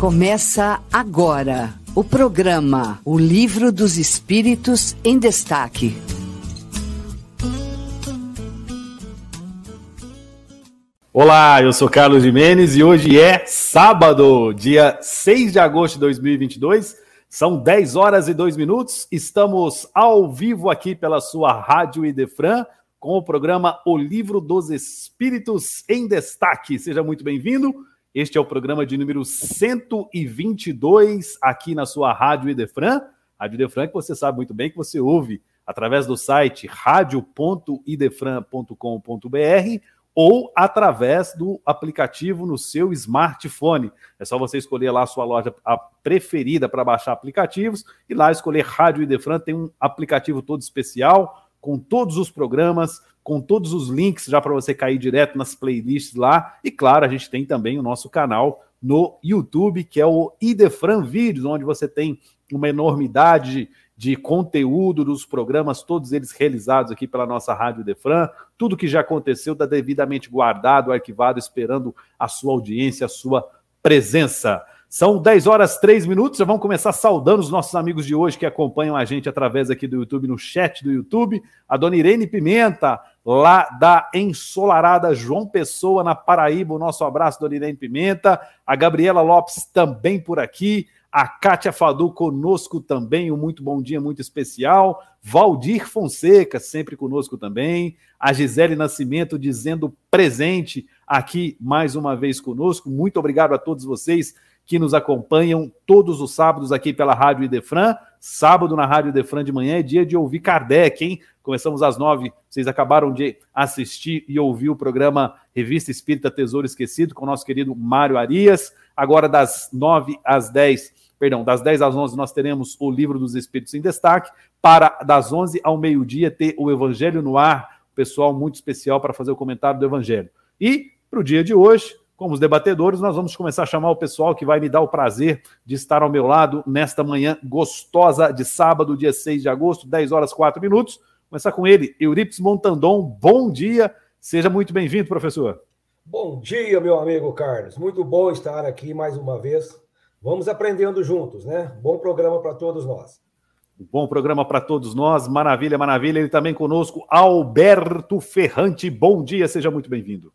Começa agora o programa O Livro dos Espíritos em Destaque. Olá, eu sou Carlos Jimenez e hoje é sábado, dia 6 de agosto de 2022. São 10 horas e 2 minutos. Estamos ao vivo aqui pela sua Rádio Idefran com o programa O Livro dos Espíritos em Destaque. Seja muito bem-vindo. Este é o programa de número 122 aqui na sua Rádio Idefran. Rádio Idefran que você sabe muito bem que você ouve através do site radio.idefran.com.br ou através do aplicativo no seu smartphone. É só você escolher lá a sua loja preferida para baixar aplicativos e lá escolher Rádio Idefran, tem um aplicativo todo especial com todos os programas, com todos os links já para você cair direto nas playlists lá. E claro, a gente tem também o nosso canal no YouTube, que é o Idefran Vídeos, onde você tem uma enormidade de conteúdo dos programas, todos eles realizados aqui pela nossa Rádio Idefran. Tudo que já aconteceu está devidamente guardado, arquivado, esperando a sua audiência, a sua presença. São 10 horas 3 minutos. Já vamos começar saudando os nossos amigos de hoje que acompanham a gente através aqui do YouTube, no chat do YouTube. A dona Irene Pimenta, lá da ensolarada João Pessoa, na Paraíba. O nosso abraço, dona Irene Pimenta. A Gabriela Lopes também por aqui. A Kátia Fadu conosco também, um muito bom dia, muito especial. Valdir Fonseca, sempre conosco também. A Gisele Nascimento dizendo presente aqui mais uma vez conosco. Muito obrigado a todos vocês que nos acompanham todos os sábados aqui pela Rádio Idefran. Sábado na Rádio Idefran de manhã é dia de ouvir Kardec, hein? Começamos às nove, vocês acabaram de assistir e ouvir o programa Revista Espírita Tesouro Esquecido com o nosso querido Mário Arias. Agora das nove às dez, perdão, das dez às onze nós teremos o Livro dos Espíritos em Destaque. Para das onze ao meio-dia ter o Evangelho no ar, pessoal muito especial para fazer o comentário do Evangelho. E para o dia de hoje, como os debatedores, nós vamos começar a chamar o pessoal que vai me dar o prazer de estar ao meu lado nesta manhã gostosa de sábado, dia 6 de agosto, 10 horas 4 minutos. Começar com ele, Euripides Montandon. Bom dia, seja muito bem-vindo, professor. Bom dia, meu amigo Carlos. Muito bom estar aqui mais uma vez. Vamos aprendendo juntos, né? Bom programa para todos nós. Bom programa para todos nós. Maravilha, maravilha. Ele também conosco, Alberto Ferrante. Bom dia, seja muito bem-vindo.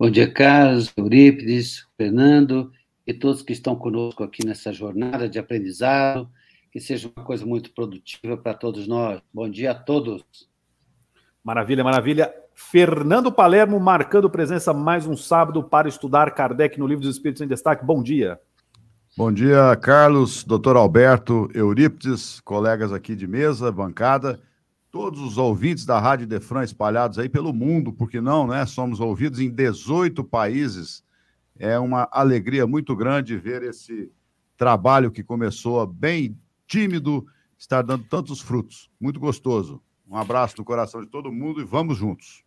Bom dia, Carlos, Eurípides, Fernando e todos que estão conosco aqui nessa jornada de aprendizado. Que seja uma coisa muito produtiva para todos nós. Bom dia a todos. Maravilha, maravilha. Fernando Palermo marcando presença mais um sábado para estudar Kardec no Livro dos Espíritos em Destaque. Bom dia. Bom dia, Carlos, doutor Alberto, Eurípides, colegas aqui de mesa, bancada todos os ouvintes da Rádio Defran espalhados aí pelo mundo, porque não, né? Somos ouvidos em 18 países. É uma alegria muito grande ver esse trabalho que começou bem tímido, estar dando tantos frutos. Muito gostoso. Um abraço do coração de todo mundo e vamos juntos.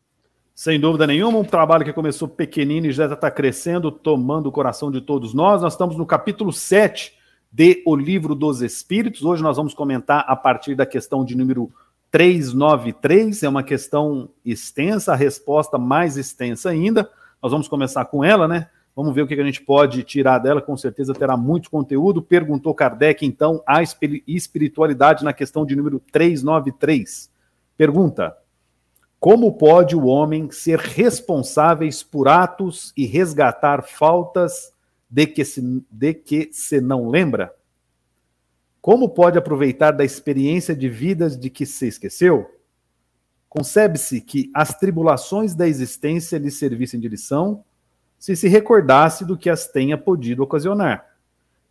Sem dúvida nenhuma, um trabalho que começou pequenino e já está crescendo, tomando o coração de todos nós. Nós estamos no capítulo 7 de O Livro dos Espíritos. Hoje nós vamos comentar a partir da questão de número 393 é uma questão extensa, a resposta mais extensa ainda. Nós vamos começar com ela, né? Vamos ver o que a gente pode tirar dela, com certeza terá muito conteúdo. Perguntou Kardec, então, a espiritualidade na questão de número 393. Pergunta: Como pode o homem ser responsáveis por atos e resgatar faltas de que se, de que se não lembra? Como pode aproveitar da experiência de vidas de que se esqueceu? Concebe-se que as tribulações da existência lhe servissem de lição, se se recordasse do que as tenha podido ocasionar.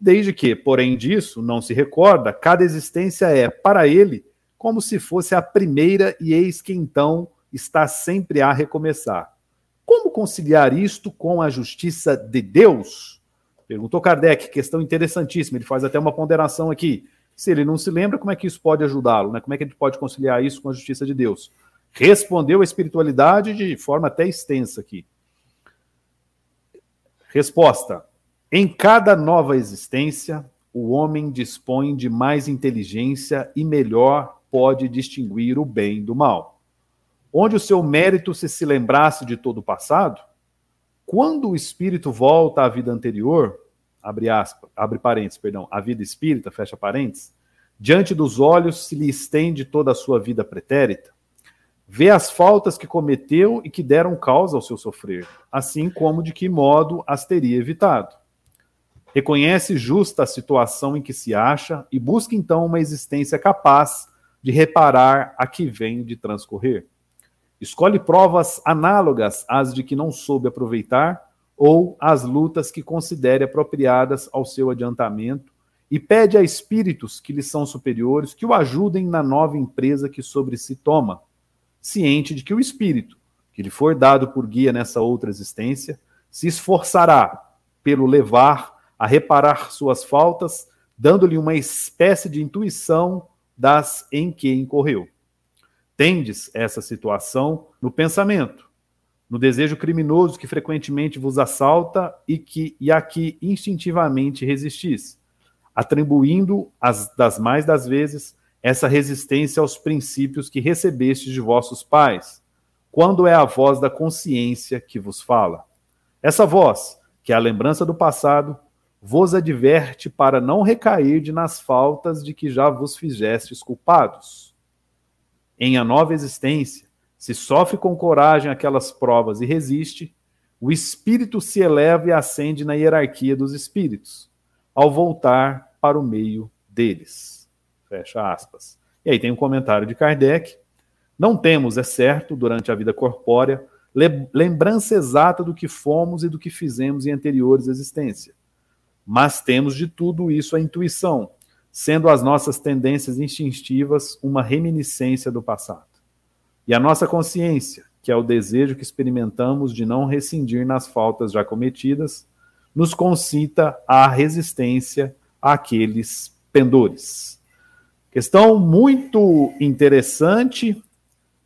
Desde que, porém disso, não se recorda, cada existência é, para ele, como se fosse a primeira, e eis que então está sempre a recomeçar. Como conciliar isto com a justiça de Deus? Perguntou Kardec, questão interessantíssima. Ele faz até uma ponderação aqui. Se ele não se lembra, como é que isso pode ajudá-lo? Né? Como é que gente pode conciliar isso com a justiça de Deus? Respondeu a espiritualidade de forma até extensa aqui. Resposta: Em cada nova existência, o homem dispõe de mais inteligência e melhor pode distinguir o bem do mal. Onde o seu mérito se se lembrasse de todo o passado, quando o espírito volta à vida anterior, abre aspas, abre parênteses, perdão, a vida espírita, fecha parênteses, diante dos olhos se lhe estende toda a sua vida pretérita, vê as faltas que cometeu e que deram causa ao seu sofrer, assim como de que modo as teria evitado. Reconhece justa a situação em que se acha e busca então uma existência capaz de reparar a que vem de transcorrer. Escolhe provas análogas às de que não soube aproveitar ou as lutas que considere apropriadas ao seu adiantamento e pede a espíritos que lhe são superiores que o ajudem na nova empresa que sobre si toma, ciente de que o espírito, que lhe for dado por guia nessa outra existência, se esforçará pelo levar a reparar suas faltas, dando-lhe uma espécie de intuição das em que incorreu. Tendes essa situação no pensamento, no desejo criminoso que frequentemente vos assalta e que e a que instintivamente resistis, atribuindo as das mais das vezes essa resistência aos princípios que recebestes de vossos pais, quando é a voz da consciência que vos fala. Essa voz, que é a lembrança do passado, vos adverte para não recair nas faltas de que já vos fizestes culpados. Em a nova existência, se sofre com coragem aquelas provas e resiste, o espírito se eleva e ascende na hierarquia dos espíritos, ao voltar para o meio deles. Fecha aspas. E aí tem um comentário de Kardec. Não temos, é certo, durante a vida corpórea, lembrança exata do que fomos e do que fizemos em anteriores existências. Mas temos de tudo isso a intuição, sendo as nossas tendências instintivas uma reminiscência do passado. E a nossa consciência, que é o desejo que experimentamos de não rescindir nas faltas já cometidas, nos concita à resistência àqueles pendores. Questão muito interessante,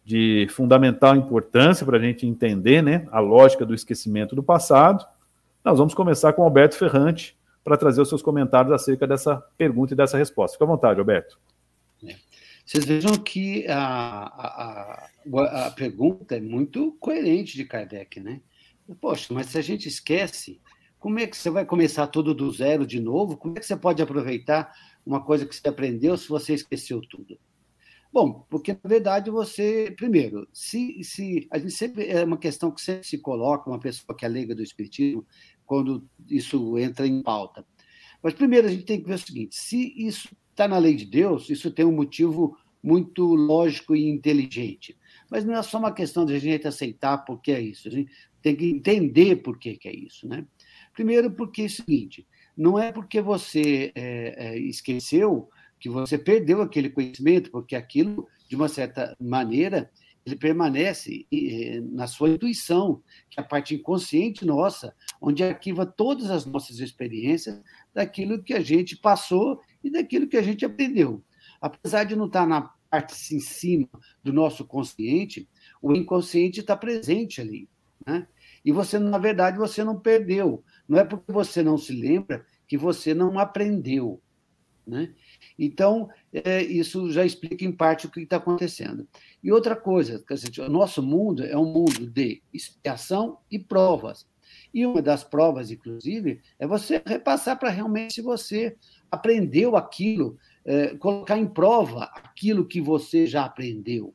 de fundamental importância para a gente entender né, a lógica do esquecimento do passado. Nós vamos começar com Alberto Ferrante para trazer os seus comentários acerca dessa pergunta e dessa resposta. Fique à vontade, Alberto. É. Vocês vejam que a, a, a, a pergunta é muito coerente de Kardec, né? Poxa, mas se a gente esquece, como é que você vai começar tudo do zero de novo? Como é que você pode aproveitar uma coisa que você aprendeu se você esqueceu tudo? Bom, porque na verdade você, primeiro, se, se a gente sempre é uma questão que sempre se coloca uma pessoa que é leiga do espiritismo quando isso entra em pauta. Mas primeiro a gente tem que ver o seguinte: se isso está na lei de Deus, isso tem um motivo muito lógico e inteligente. Mas não é só uma questão de a gente aceitar porque é isso, a gente tem que entender por que, é isso. Né? Primeiro, porque é o seguinte: não é porque você é, é, esqueceu que você perdeu aquele conhecimento, porque aquilo, de uma certa maneira, ele permanece na sua intuição, que é a parte inconsciente nossa, onde arquiva todas as nossas experiências daquilo que a gente passou e daquilo que a gente aprendeu. Apesar de não estar na parte em cima do nosso consciente, o inconsciente está presente ali. Né? E você, na verdade, você não perdeu. Não é porque você não se lembra que você não aprendeu. Né? Então, é, isso já explica em parte o que está acontecendo. E outra coisa, o nosso mundo é um mundo de expiação e provas. E uma das provas, inclusive, é você repassar para realmente se você aprendeu aquilo, é, colocar em prova aquilo que você já aprendeu.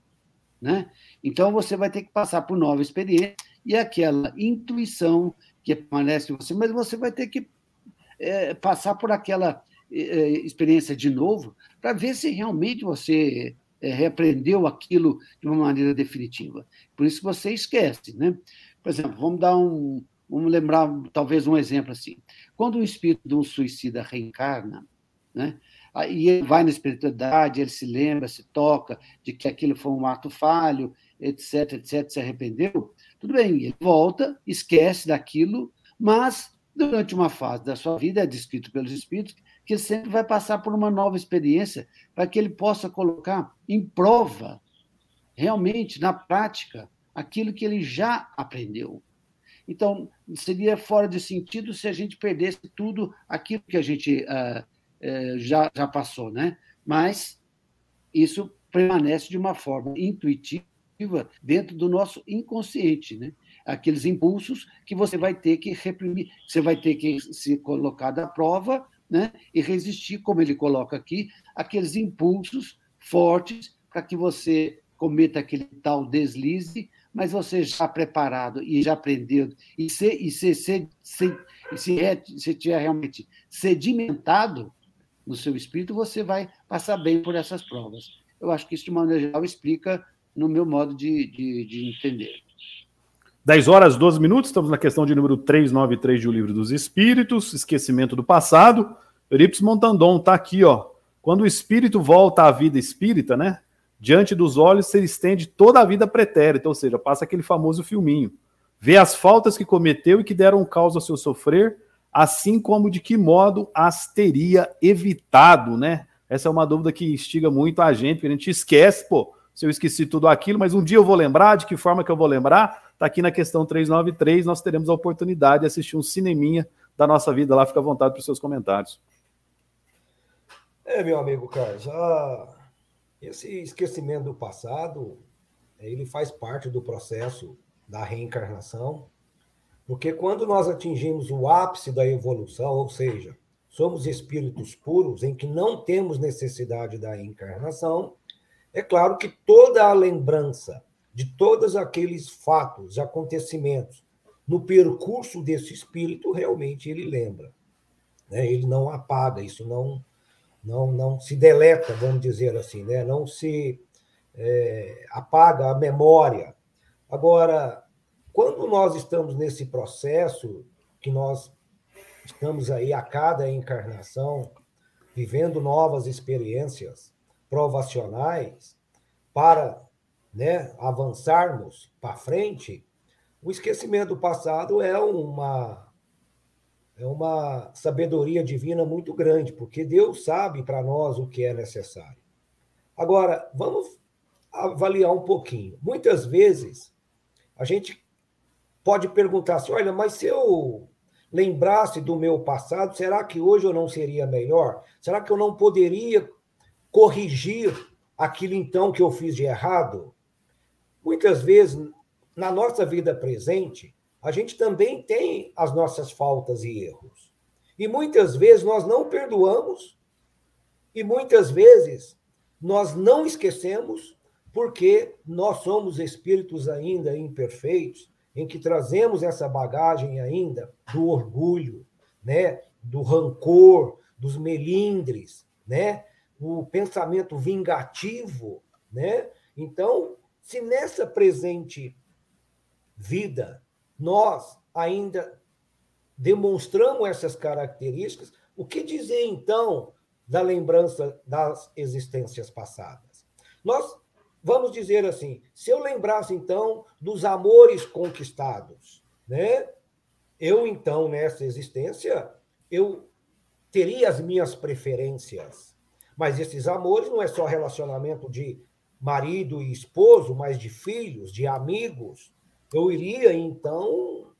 Né? Então, você vai ter que passar por nova experiência e aquela intuição que permanece em você, mas você vai ter que é, passar por aquela experiência de novo para ver se realmente você é, reaprendeu aquilo de uma maneira definitiva. Por isso que você esquece, né? Por exemplo, vamos dar um, vamos lembrar talvez um exemplo assim. Quando o espírito de um suicida reencarna, né? E ele vai na espiritualidade, ele se lembra, se toca de que aquilo foi um ato falho, etc, etc, se arrependeu. Tudo bem, ele volta, esquece daquilo, mas durante uma fase da sua vida, é descrito pelos espíritos, que sempre vai passar por uma nova experiência para que ele possa colocar em prova, realmente, na prática, aquilo que ele já aprendeu. Então, seria fora de sentido se a gente perdesse tudo aquilo que a gente uh, uh, já, já passou, né? Mas isso permanece de uma forma intuitiva dentro do nosso inconsciente, né? aqueles impulsos que você vai ter que reprimir, você vai ter que se colocar à prova né, e resistir, como ele coloca aqui, aqueles impulsos fortes para que você cometa aquele tal deslize, mas você já preparado e já aprendeu, e se, e se, se, se, se, se tiver realmente sedimentado no seu espírito, você vai passar bem por essas provas. Eu acho que isso, de maneira geral, explica no meu modo de, de, de entender. 10 horas 12 minutos, estamos na questão de número 393 de O Livro dos Espíritos, Esquecimento do Passado. Eurípides Montandon está aqui, ó. Quando o espírito volta à vida espírita, né? Diante dos olhos se estende toda a vida pretérita, ou seja, passa aquele famoso filminho. Vê as faltas que cometeu e que deram causa ao seu sofrer, assim como de que modo as teria evitado, né? Essa é uma dúvida que instiga muito a gente, porque a gente esquece, pô, se eu esqueci tudo aquilo, mas um dia eu vou lembrar, de que forma que eu vou lembrar? Está aqui na questão 393, nós teremos a oportunidade de assistir um cineminha da nossa vida lá, fica à vontade para os seus comentários. É, meu amigo Carlos, ah, esse esquecimento do passado, ele faz parte do processo da reencarnação, porque quando nós atingimos o ápice da evolução, ou seja, somos espíritos puros em que não temos necessidade da reencarnação, é claro que toda a lembrança de todos aqueles fatos, acontecimentos, no percurso desse espírito, realmente ele lembra. Né? Ele não apaga, isso não, não, não se deleta, vamos dizer assim, né? não se é, apaga a memória. Agora, quando nós estamos nesse processo, que nós estamos aí a cada encarnação, vivendo novas experiências, provacionais para né, avançarmos para frente, o esquecimento do passado é uma é uma sabedoria divina muito grande, porque Deus sabe para nós o que é necessário. Agora, vamos avaliar um pouquinho. Muitas vezes a gente pode perguntar assim: olha, mas se eu lembrasse do meu passado, será que hoje eu não seria melhor? Será que eu não poderia corrigir aquilo então que eu fiz de errado. Muitas vezes, na nossa vida presente, a gente também tem as nossas faltas e erros. E muitas vezes nós não perdoamos, e muitas vezes nós não esquecemos, porque nós somos espíritos ainda imperfeitos, em que trazemos essa bagagem ainda do orgulho, né, do rancor, dos melindres, né, o pensamento vingativo, né? Então, se nessa presente vida nós ainda demonstramos essas características, o que dizer então da lembrança das existências passadas? Nós vamos dizer assim, se eu lembrasse então dos amores conquistados, né? Eu então nessa existência eu teria as minhas preferências, mas esses amores não é só relacionamento de marido e esposo, mas de filhos, de amigos. Eu iria, então,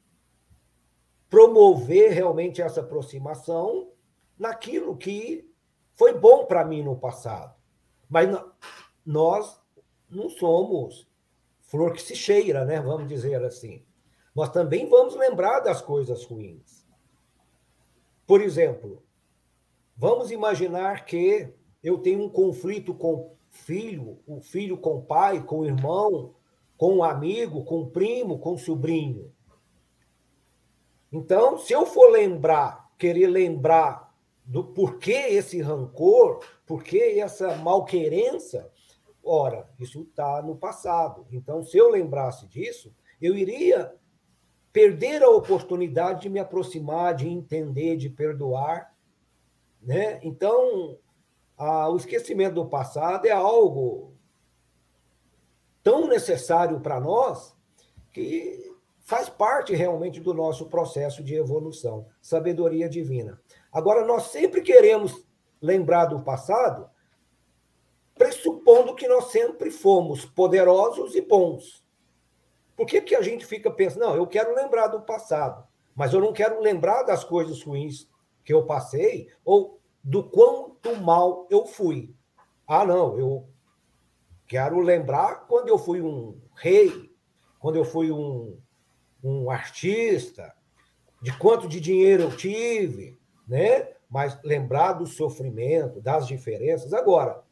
promover realmente essa aproximação naquilo que foi bom para mim no passado. Mas nós não somos flor que se cheira, né? Vamos dizer assim. Nós também vamos lembrar das coisas ruins. Por exemplo, vamos imaginar que eu tenho um conflito com filho, o filho com o pai, com o irmão, com o amigo, com o primo, com o sobrinho. Então, se eu for lembrar, querer lembrar do porquê esse rancor, porquê essa malquerença, ora, isso está no passado. Então, se eu lembrasse disso, eu iria perder a oportunidade de me aproximar, de entender, de perdoar, né? Então, ah, o esquecimento do passado é algo tão necessário para nós que faz parte realmente do nosso processo de evolução, sabedoria divina. Agora, nós sempre queremos lembrar do passado, pressupondo que nós sempre fomos poderosos e bons. Por que, que a gente fica pensando, não, eu quero lembrar do passado, mas eu não quero lembrar das coisas ruins que eu passei, ou do quanto mal eu fui. Ah, não, eu quero lembrar quando eu fui um rei, quando eu fui um, um artista, de quanto de dinheiro eu tive, né? Mas lembrar do sofrimento, das diferenças. Agora,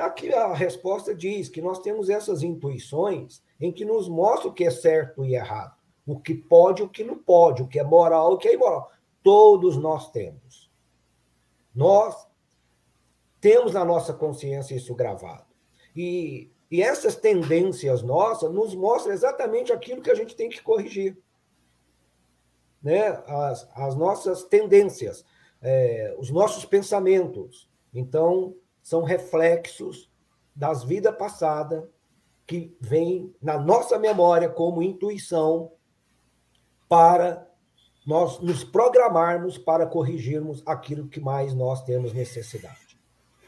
aqui a resposta diz que nós temos essas intuições em que nos mostra o que é certo e errado, o que pode e o que não pode, o que é moral o que é imoral. Todos nós temos. Nós temos na nossa consciência isso gravado. E, e essas tendências nossas nos mostram exatamente aquilo que a gente tem que corrigir. Né? As, as nossas tendências, é, os nossos pensamentos. Então, são reflexos das vidas passadas que vêm na nossa memória como intuição para nós nos programarmos para corrigirmos aquilo que mais nós temos necessidade.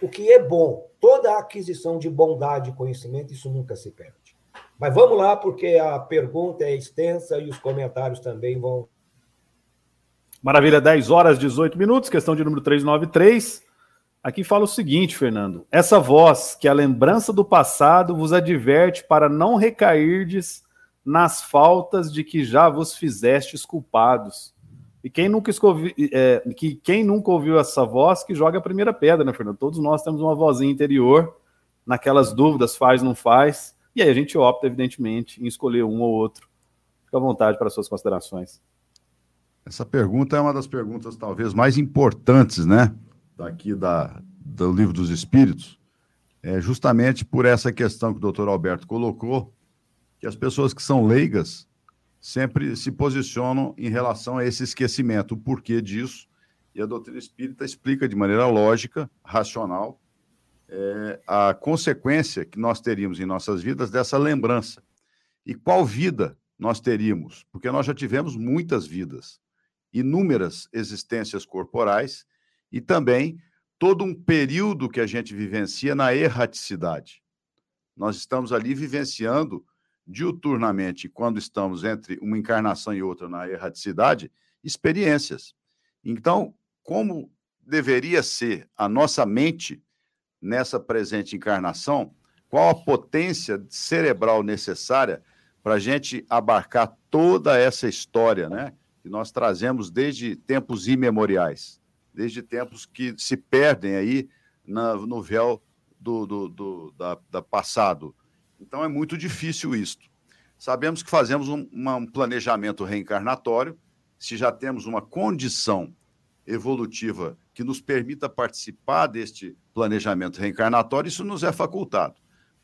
O que é bom, toda aquisição de bondade e conhecimento, isso nunca se perde. Mas vamos lá, porque a pergunta é extensa e os comentários também vão. Maravilha, 10 horas 18 minutos, questão de número 393. Aqui fala o seguinte, Fernando: essa voz que a lembrança do passado vos adverte para não recairdes nas faltas de que já vos fizestes culpados. E quem nunca, escovi, é, que, quem nunca ouviu essa voz, que joga a primeira pedra, né, Fernando? Todos nós temos uma vozinha interior, naquelas dúvidas, faz, não faz, e aí a gente opta, evidentemente, em escolher um ou outro. Fica à vontade para suas considerações. Essa pergunta é uma das perguntas talvez mais importantes, né? Daqui da, do Livro dos Espíritos, é justamente por essa questão que o doutor Alberto colocou, que as pessoas que são leigas sempre se posicionam em relação a esse esquecimento, o porquê disso, e a doutrina espírita explica de maneira lógica, racional, é, a consequência que nós teríamos em nossas vidas dessa lembrança. E qual vida nós teríamos? Porque nós já tivemos muitas vidas, inúmeras existências corporais e também todo um período que a gente vivencia na erraticidade. Nós estamos ali vivenciando diuturnamente, quando estamos entre uma encarnação e outra na erraticidade, experiências. Então, como deveria ser a nossa mente nessa presente encarnação, qual a potência cerebral necessária para a gente abarcar toda essa história, né? Que nós trazemos desde tempos imemoriais, desde tempos que se perdem aí na, no véu do, do, do da, da passado, então é muito difícil isto. Sabemos que fazemos um, um planejamento reencarnatório, se já temos uma condição evolutiva que nos permita participar deste planejamento reencarnatório, isso nos é facultado.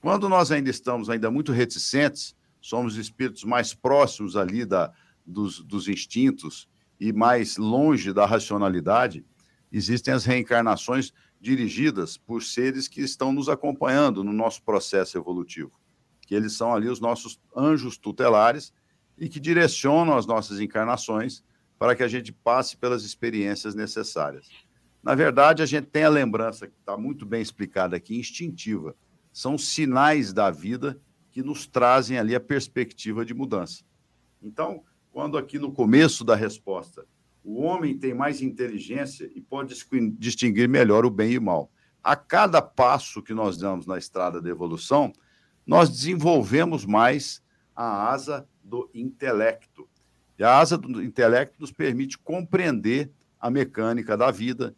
Quando nós ainda estamos ainda muito reticentes, somos espíritos mais próximos ali da, dos, dos instintos e mais longe da racionalidade, existem as reencarnações dirigidas por seres que estão nos acompanhando no nosso processo evolutivo que eles são ali os nossos anjos tutelares e que direcionam as nossas encarnações para que a gente passe pelas experiências necessárias. Na verdade, a gente tem a lembrança, que está muito bem explicada aqui, instintiva. São sinais da vida que nos trazem ali a perspectiva de mudança. Então, quando aqui no começo da resposta, o homem tem mais inteligência e pode distinguir melhor o bem e o mal. A cada passo que nós damos na estrada da evolução, nós desenvolvemos mais a asa do intelecto. E a asa do intelecto nos permite compreender a mecânica da vida,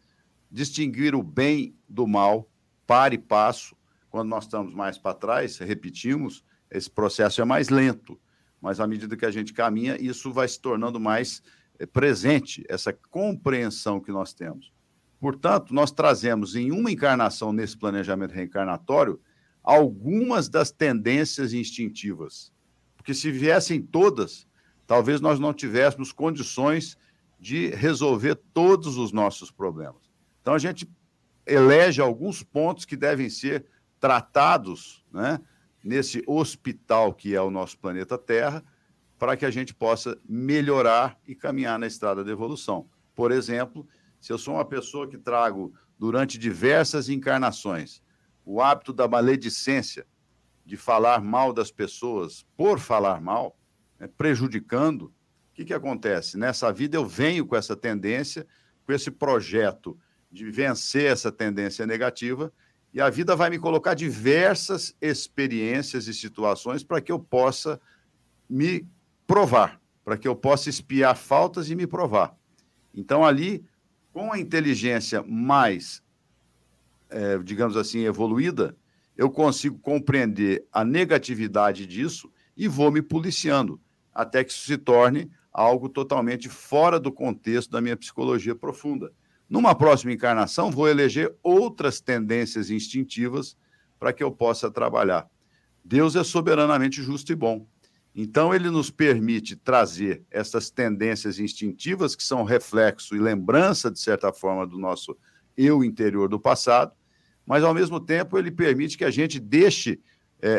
distinguir o bem do mal, par e passo. Quando nós estamos mais para trás, repetimos, esse processo é mais lento, mas à medida que a gente caminha, isso vai se tornando mais eh, presente, essa compreensão que nós temos. Portanto, nós trazemos em uma encarnação nesse planejamento reencarnatório algumas das tendências instintivas. Porque se viessem todas, talvez nós não tivéssemos condições de resolver todos os nossos problemas. Então a gente elege alguns pontos que devem ser tratados, né, nesse hospital que é o nosso planeta Terra, para que a gente possa melhorar e caminhar na estrada da evolução. Por exemplo, se eu sou uma pessoa que trago durante diversas encarnações o hábito da maledicência, de falar mal das pessoas por falar mal, né, prejudicando, o que, que acontece? Nessa vida eu venho com essa tendência, com esse projeto de vencer essa tendência negativa, e a vida vai me colocar diversas experiências e situações para que eu possa me provar para que eu possa espiar faltas e me provar. Então, ali, com a inteligência mais, é, digamos assim, evoluída, eu consigo compreender a negatividade disso e vou me policiando, até que isso se torne algo totalmente fora do contexto da minha psicologia profunda. Numa próxima encarnação, vou eleger outras tendências instintivas para que eu possa trabalhar. Deus é soberanamente justo e bom. Então, ele nos permite trazer essas tendências instintivas, que são reflexo e lembrança, de certa forma, do nosso eu interior do passado, mas, ao mesmo tempo, ele permite que a gente deixe, é,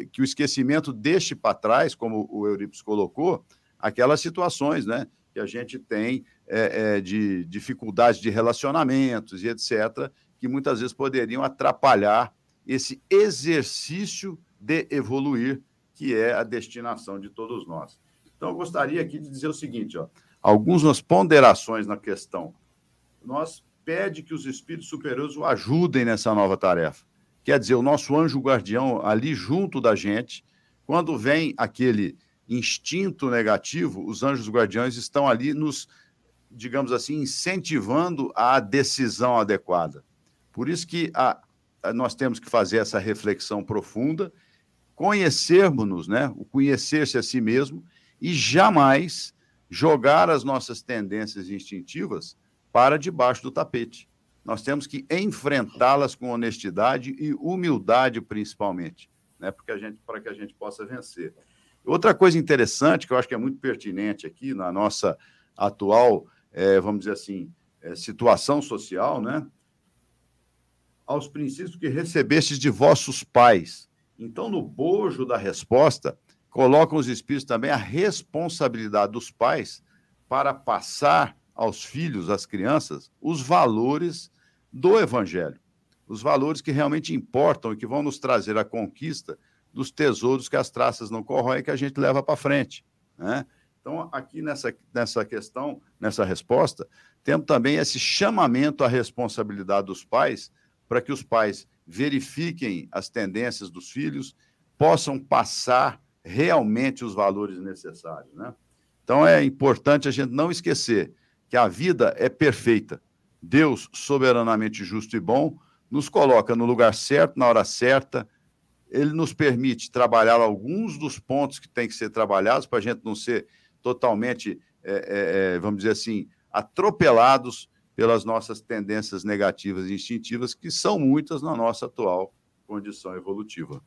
é, que o esquecimento deixe para trás, como o Euripides colocou, aquelas situações né, que a gente tem é, é, de dificuldades de relacionamentos e etc., que muitas vezes poderiam atrapalhar esse exercício de evoluir, que é a destinação de todos nós. Então, eu gostaria aqui de dizer o seguinte: ó, algumas ponderações na questão. Nós pede que os espíritos superiores o ajudem nessa nova tarefa. Quer dizer, o nosso anjo guardião ali junto da gente, quando vem aquele instinto negativo, os anjos guardiões estão ali nos, digamos assim, incentivando a decisão adequada. Por isso que a, a, nós temos que fazer essa reflexão profunda conhecermos-nos, né? o conhecer-se a si mesmo, e jamais jogar as nossas tendências instintivas para debaixo do tapete. Nós temos que enfrentá-las com honestidade e humildade, principalmente, né? Porque a gente, para que a gente possa vencer. Outra coisa interessante, que eu acho que é muito pertinente aqui na nossa atual, é, vamos dizer assim, é, situação social, né? Aos princípios que recebestes de vossos pais, então, no bojo da resposta, colocam os espíritos também a responsabilidade dos pais para passar aos filhos, às crianças, os valores do evangelho, os valores que realmente importam e que vão nos trazer a conquista dos tesouros que as traças não corroem que a gente leva para frente. Né? Então, aqui nessa, nessa questão, nessa resposta, temos também esse chamamento à responsabilidade dos pais, para que os pais verifiquem as tendências dos filhos, possam passar realmente os valores necessários. Né? Então é importante a gente não esquecer que a vida é perfeita. Deus, soberanamente justo e bom, nos coloca no lugar certo, na hora certa. Ele nos permite trabalhar alguns dos pontos que têm que ser trabalhados para a gente não ser totalmente, é, é, é, vamos dizer assim, atropelados pelas nossas tendências negativas e instintivas, que são muitas na nossa atual condição evolutiva.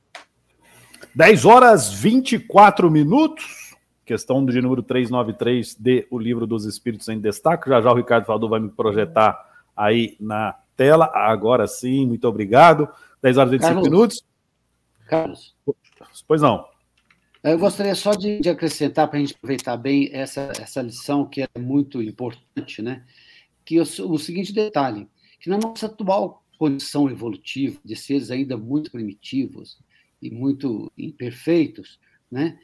10 horas 24 minutos. Questão de número 393 de O Livro dos Espíritos em Destaque. Já já o Ricardo Faldor vai me projetar aí na tela. Agora sim, muito obrigado. 10 horas e 25 Carlos, minutos. Carlos. Pois não. Eu gostaria só de, de acrescentar, para a gente aproveitar bem essa, essa lição que é muito importante, né? que o, o seguinte detalhe, que na nossa atual condição evolutiva, de seres ainda muito primitivos e muito imperfeitos, né?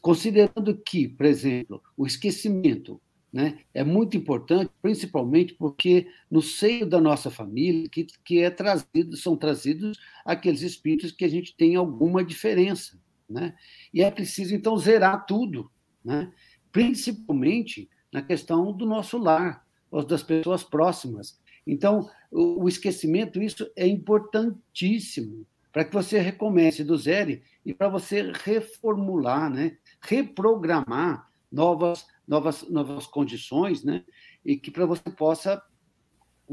Considerando que, por exemplo, o esquecimento né, é muito importante, principalmente porque no seio da nossa família que, que é trazido, são trazidos aqueles espíritos que a gente tem alguma diferença. Né? E é preciso, então, zerar tudo, né? principalmente na questão do nosso lar, das pessoas próximas. Então, o, esquecimento, isso é importantíssimo para que você recomece do zero e para você reformular, né? reprogramar novas, novas, novas condições, né? e que para você possa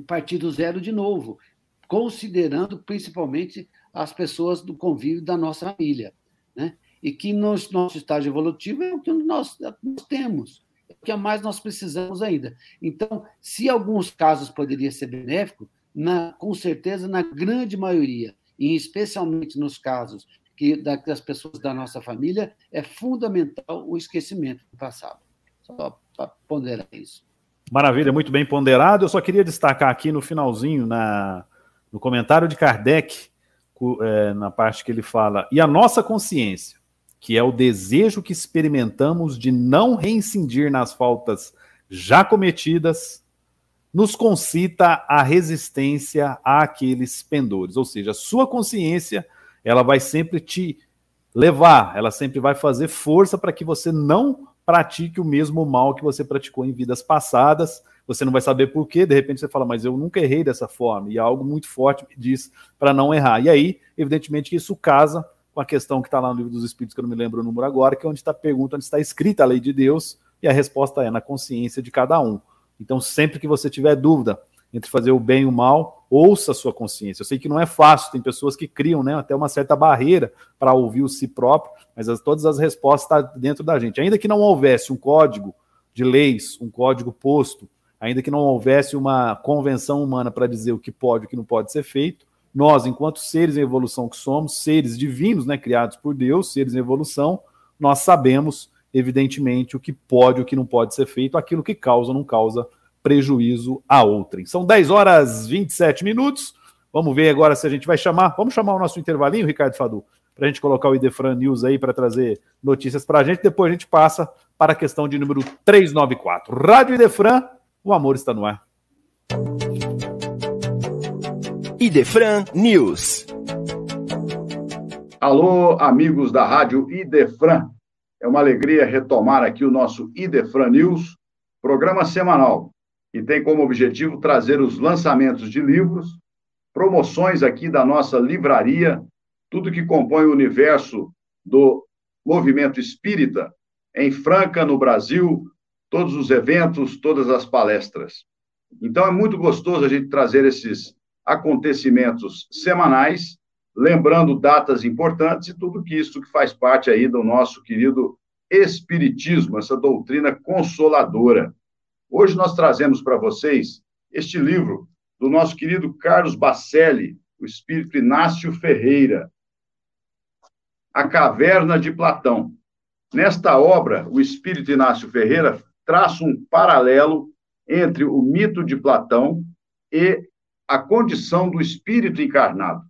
partir do zero de novo, considerando principalmente as pessoas do convívio da nossa família. Né? E que no nosso estágio evolutivo é o que nós, nós temos o que mais nós precisamos ainda. Então, se alguns casos poderia ser benéfico, na, com certeza, na grande maioria, e especialmente nos casos que das pessoas da nossa família, é fundamental o esquecimento do passado. Só para ponderar isso. Maravilha, muito bem ponderado. Eu só queria destacar aqui no finalzinho, na, no comentário de Kardec, é, na parte que ele fala, e a nossa consciência que é o desejo que experimentamos de não reincidir nas faltas já cometidas, nos concita a resistência àqueles pendores. Ou seja, a sua consciência, ela vai sempre te levar, ela sempre vai fazer força para que você não pratique o mesmo mal que você praticou em vidas passadas. Você não vai saber por quê, de repente você fala, mas eu nunca errei dessa forma, e algo muito forte me diz para não errar. E aí, evidentemente, isso casa com a questão que está lá no livro dos Espíritos, que eu não me lembro o número agora, que é onde está a pergunta, onde está escrita a lei de Deus, e a resposta é na consciência de cada um. Então, sempre que você tiver dúvida entre fazer o bem e o mal, ouça a sua consciência. Eu sei que não é fácil, tem pessoas que criam né, até uma certa barreira para ouvir o si próprio, mas as, todas as respostas estão tá dentro da gente. Ainda que não houvesse um código de leis, um código posto, ainda que não houvesse uma convenção humana para dizer o que pode e o que não pode ser feito, nós, enquanto seres em evolução que somos, seres divinos, né, criados por Deus, seres em evolução, nós sabemos, evidentemente, o que pode e o que não pode ser feito, aquilo que causa ou não causa prejuízo a outrem. São 10 horas 27 minutos. Vamos ver agora se a gente vai chamar. Vamos chamar o nosso intervalinho, Ricardo Fadu, para a gente colocar o Idefran News aí para trazer notícias para a gente. Depois a gente passa para a questão de número 394. Rádio Idefran, o amor está no ar. Idefran News. Alô, amigos da Rádio Idefran. É uma alegria retomar aqui o nosso Idefran News, programa semanal que tem como objetivo trazer os lançamentos de livros, promoções aqui da nossa livraria, tudo que compõe o universo do movimento espírita em Franca, no Brasil, todos os eventos, todas as palestras. Então é muito gostoso a gente trazer esses acontecimentos semanais, lembrando datas importantes e tudo que isso que faz parte aí do nosso querido espiritismo, essa doutrina consoladora. Hoje nós trazemos para vocês este livro do nosso querido Carlos Bacelli, o espírito Inácio Ferreira, A Caverna de Platão. Nesta obra, o espírito Inácio Ferreira traça um paralelo entre o mito de Platão e a condição do espírito encarnado.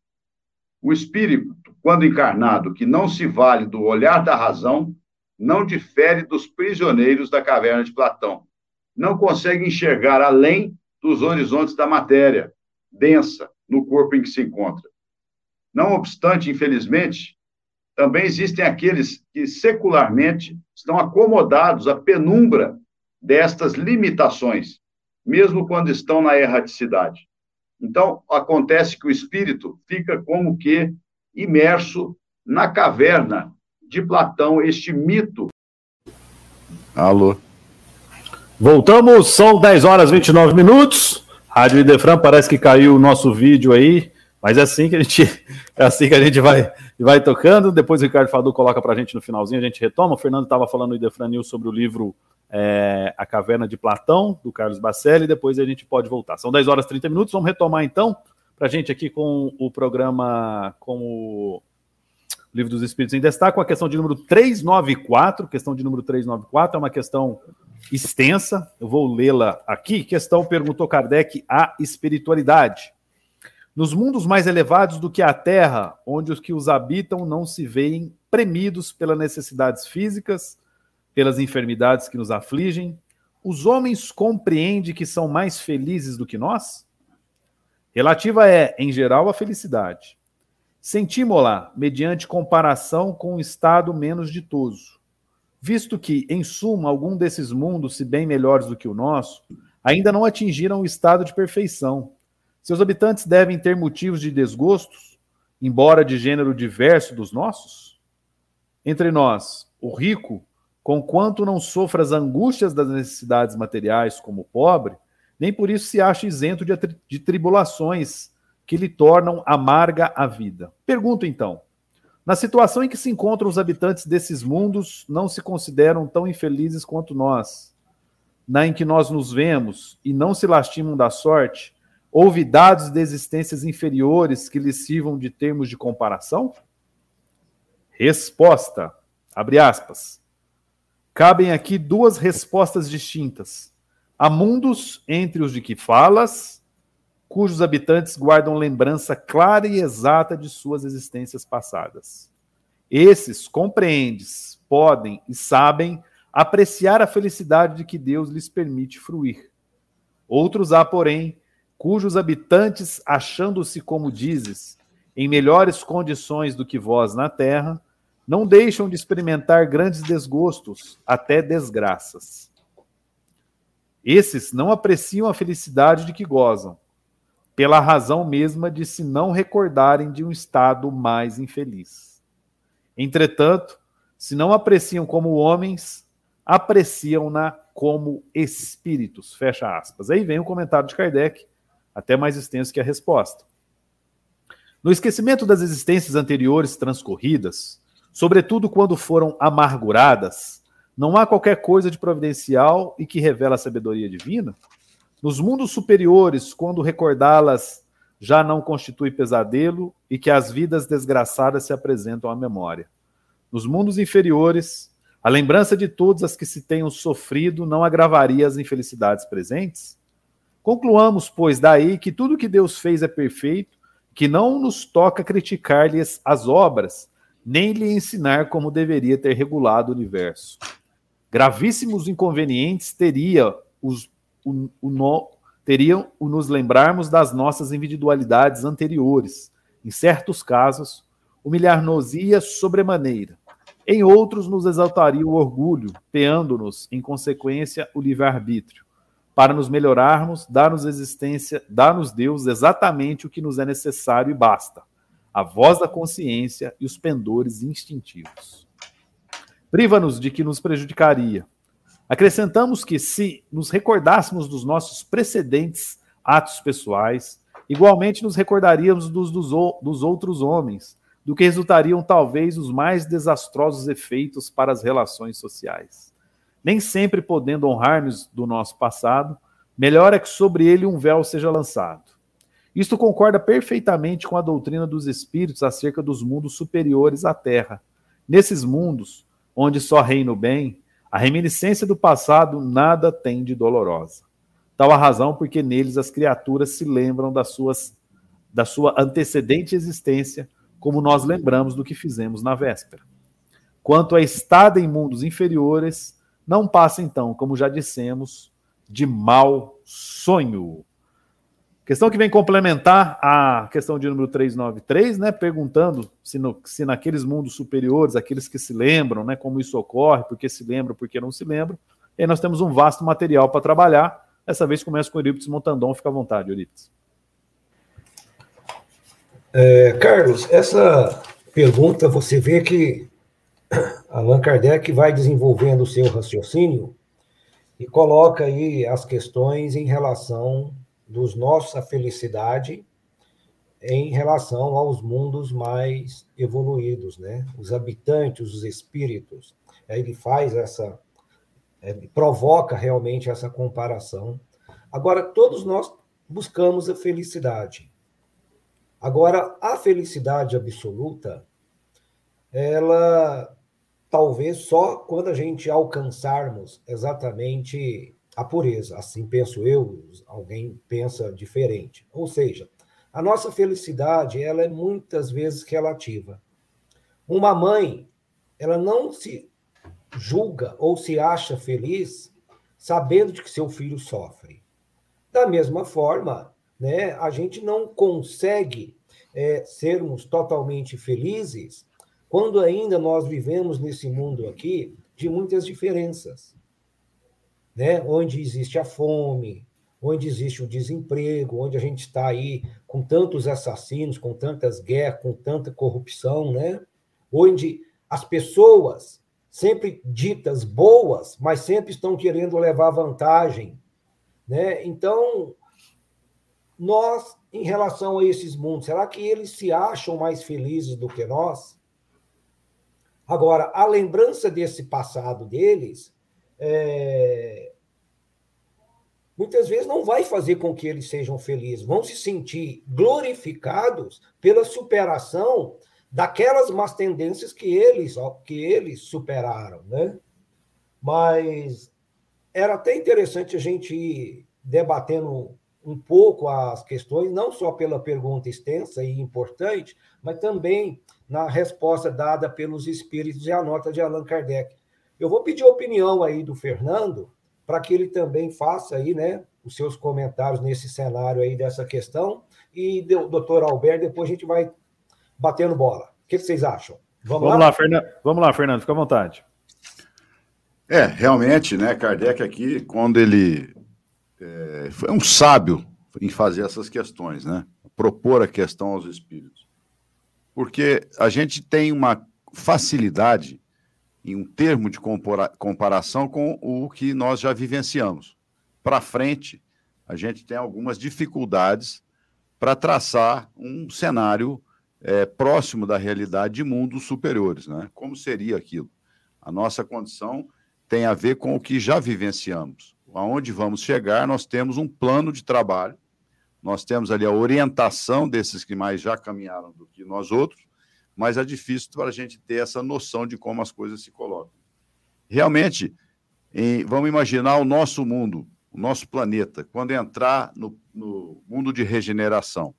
O espírito, quando encarnado, que não se vale do olhar da razão, não difere dos prisioneiros da caverna de Platão não consegue enxergar além dos horizontes da matéria densa no corpo em que se encontra. Não obstante, infelizmente, também existem aqueles que secularmente estão acomodados à penumbra destas limitações, mesmo quando estão na erraticidade. Então, acontece que o espírito fica como que imerso na caverna de Platão, este mito. Alô. Voltamos, são 10 horas e 29 minutos. Rádio Idefran, parece que caiu o nosso vídeo aí, mas é assim que a gente, é assim que a gente vai, vai tocando. Depois o Ricardo Fadu coloca para a gente no finalzinho, a gente retoma. O Fernando estava falando no Idefran News sobre o livro é, A Caverna de Platão, do Carlos Bacelli, depois a gente pode voltar. São 10 horas e 30 minutos, vamos retomar então, para a gente aqui com o programa, com o Livro dos Espíritos em Destaque, a questão de número 394, questão de número 394, é uma questão extensa, eu vou lê-la aqui. Questão perguntou Kardec a espiritualidade. Nos mundos mais elevados do que a Terra, onde os que os habitam não se veem premidos pelas necessidades físicas, pelas enfermidades que nos afligem, os homens compreendem que são mais felizes do que nós? Relativa é, em geral, a felicidade. Sentimos-la mediante comparação com um estado menos ditoso visto que, em suma, algum desses mundos, se bem melhores do que o nosso, ainda não atingiram o estado de perfeição. Seus habitantes devem ter motivos de desgostos, embora de gênero diverso dos nossos? Entre nós, o rico, conquanto não sofra as angústias das necessidades materiais como pobre, nem por isso se acha isento de, de tribulações que lhe tornam amarga a vida. Pergunto então: na situação em que se encontram os habitantes desses mundos, não se consideram tão infelizes quanto nós. Na em que nós nos vemos e não se lastimam da sorte, houve dados de existências inferiores que lhes sirvam de termos de comparação? Resposta. Abre aspas. Cabem aqui duas respostas distintas. Há mundos entre os de que falas cujos habitantes guardam lembrança clara e exata de suas existências passadas. Esses compreendes, podem e sabem apreciar a felicidade de que Deus lhes permite fruir. Outros há, porém, cujos habitantes, achando-se, como dizes, em melhores condições do que vós na terra, não deixam de experimentar grandes desgostos, até desgraças. Esses não apreciam a felicidade de que gozam, pela razão mesma de se não recordarem de um estado mais infeliz. Entretanto, se não apreciam como homens, apreciam-na como espíritos. Fecha aspas. Aí vem o comentário de Kardec, até mais extenso que a resposta. No esquecimento das existências anteriores transcorridas, sobretudo quando foram amarguradas, não há qualquer coisa de providencial e que revela a sabedoria divina? Nos mundos superiores, quando recordá-las já não constitui pesadelo e que as vidas desgraçadas se apresentam à memória. Nos mundos inferiores, a lembrança de todas as que se tenham sofrido não agravaria as infelicidades presentes? Concluamos, pois, daí que tudo que Deus fez é perfeito, que não nos toca criticar-lhes as obras, nem lhe ensinar como deveria ter regulado o universo. Gravíssimos inconvenientes teria os, o, o no, teriam o nos lembrarmos das nossas individualidades anteriores. Em certos casos, humilhar-nos-ia sobremaneira em outros, nos exaltaria o orgulho, peando-nos, em consequência, o livre-arbítrio. Para nos melhorarmos, dá-nos existência, dá-nos Deus exatamente o que nos é necessário e basta: a voz da consciência e os pendores instintivos. Priva-nos de que nos prejudicaria. Acrescentamos que, se nos recordássemos dos nossos precedentes atos pessoais, igualmente nos recordaríamos dos, dos, dos outros homens, do que resultariam talvez os mais desastrosos efeitos para as relações sociais. Nem sempre podendo honrar-nos do nosso passado, melhor é que sobre ele um véu seja lançado. Isto concorda perfeitamente com a doutrina dos espíritos acerca dos mundos superiores à Terra. Nesses mundos, onde só reina o bem, a reminiscência do passado nada tem de dolorosa. Tal a razão porque neles as criaturas se lembram das suas, da sua antecedente existência como nós lembramos do que fizemos na véspera. Quanto à estada em mundos inferiores, não passa então, como já dissemos, de mau sonho. Questão que vem complementar a questão de número 393, né, perguntando se, no, se naqueles mundos superiores, aqueles que se lembram, né, como isso ocorre, por que se lembram, por que não se lembram. E aí nós temos um vasto material para trabalhar. Dessa vez começa com o Eurípides Montandon, fica à vontade, Eurípides. É, Carlos, essa pergunta você vê que Allan Kardec vai desenvolvendo o seu raciocínio e coloca aí as questões em relação dos nossa felicidade em relação aos mundos mais evoluídos, né? Os habitantes, os espíritos. Ele faz essa, ele provoca realmente essa comparação. Agora, todos nós buscamos a felicidade. Agora, a felicidade absoluta, ela talvez só quando a gente alcançarmos exatamente a pureza. Assim penso eu, alguém pensa diferente. Ou seja, a nossa felicidade, ela é muitas vezes relativa. Uma mãe, ela não se julga ou se acha feliz sabendo de que seu filho sofre. Da mesma forma, né, a gente não consegue é, sermos totalmente felizes quando ainda nós vivemos nesse mundo aqui de muitas diferenças, né? Onde existe a fome, onde existe o desemprego, onde a gente está aí com tantos assassinos, com tantas guerras, com tanta corrupção, né? Onde as pessoas sempre ditas boas, mas sempre estão querendo levar vantagem, né? Então, nós, em relação a esses mundos, será que eles se acham mais felizes do que nós? Agora, a lembrança desse passado deles é... muitas vezes não vai fazer com que eles sejam felizes, vão se sentir glorificados pela superação daquelas más tendências que eles, que eles superaram, né? Mas era até interessante a gente ir debatendo um pouco as questões, não só pela pergunta extensa e importante, mas também na resposta dada pelos espíritos e a nota de Allan Kardec. Eu vou pedir a opinião aí do Fernando, para que ele também faça aí, né, os seus comentários nesse cenário aí dessa questão, e o doutor Alberto, depois a gente vai batendo bola. O que vocês acham? Vamos, Vamos lá, lá Fernando. Vamos lá, Fernando, fica à vontade. É, realmente, né, Kardec aqui, quando ele é, foi um sábio em fazer essas questões, né? Propor a questão aos espíritos. Porque a gente tem uma facilidade em um termo de compara comparação com o que nós já vivenciamos. Para frente, a gente tem algumas dificuldades para traçar um cenário é, próximo da realidade de mundos superiores. Né? Como seria aquilo? A nossa condição tem a ver com o que já vivenciamos. Aonde vamos chegar, nós temos um plano de trabalho, nós temos ali a orientação desses que mais já caminharam do que nós outros, mas é difícil para a gente ter essa noção de como as coisas se colocam. Realmente, em, vamos imaginar o nosso mundo, o nosso planeta, quando entrar no, no mundo de regeneração.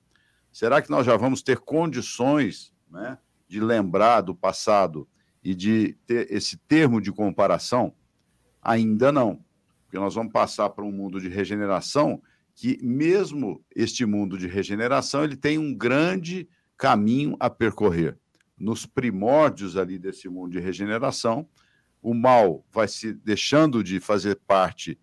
Será que nós já vamos ter condições né, de lembrar do passado e de ter esse termo de comparação? Ainda não, porque nós vamos passar para um mundo de regeneração que, mesmo este mundo de regeneração, ele tem um grande caminho a percorrer. Nos primórdios ali desse mundo de regeneração, o mal vai se deixando de fazer parte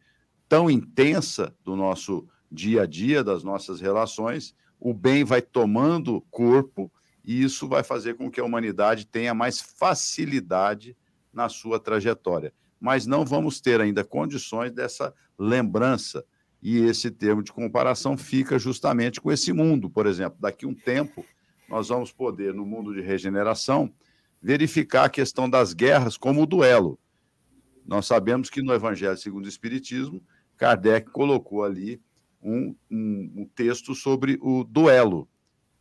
tão intensa do nosso dia a dia, das nossas relações, o bem vai tomando corpo e isso vai fazer com que a humanidade tenha mais facilidade na sua trajetória. Mas não vamos ter ainda condições dessa lembrança. E esse termo de comparação fica justamente com esse mundo. Por exemplo, daqui um tempo, nós vamos poder, no mundo de regeneração, verificar a questão das guerras como o duelo. Nós sabemos que no Evangelho segundo o Espiritismo, Kardec colocou ali um, um, um texto sobre o duelo,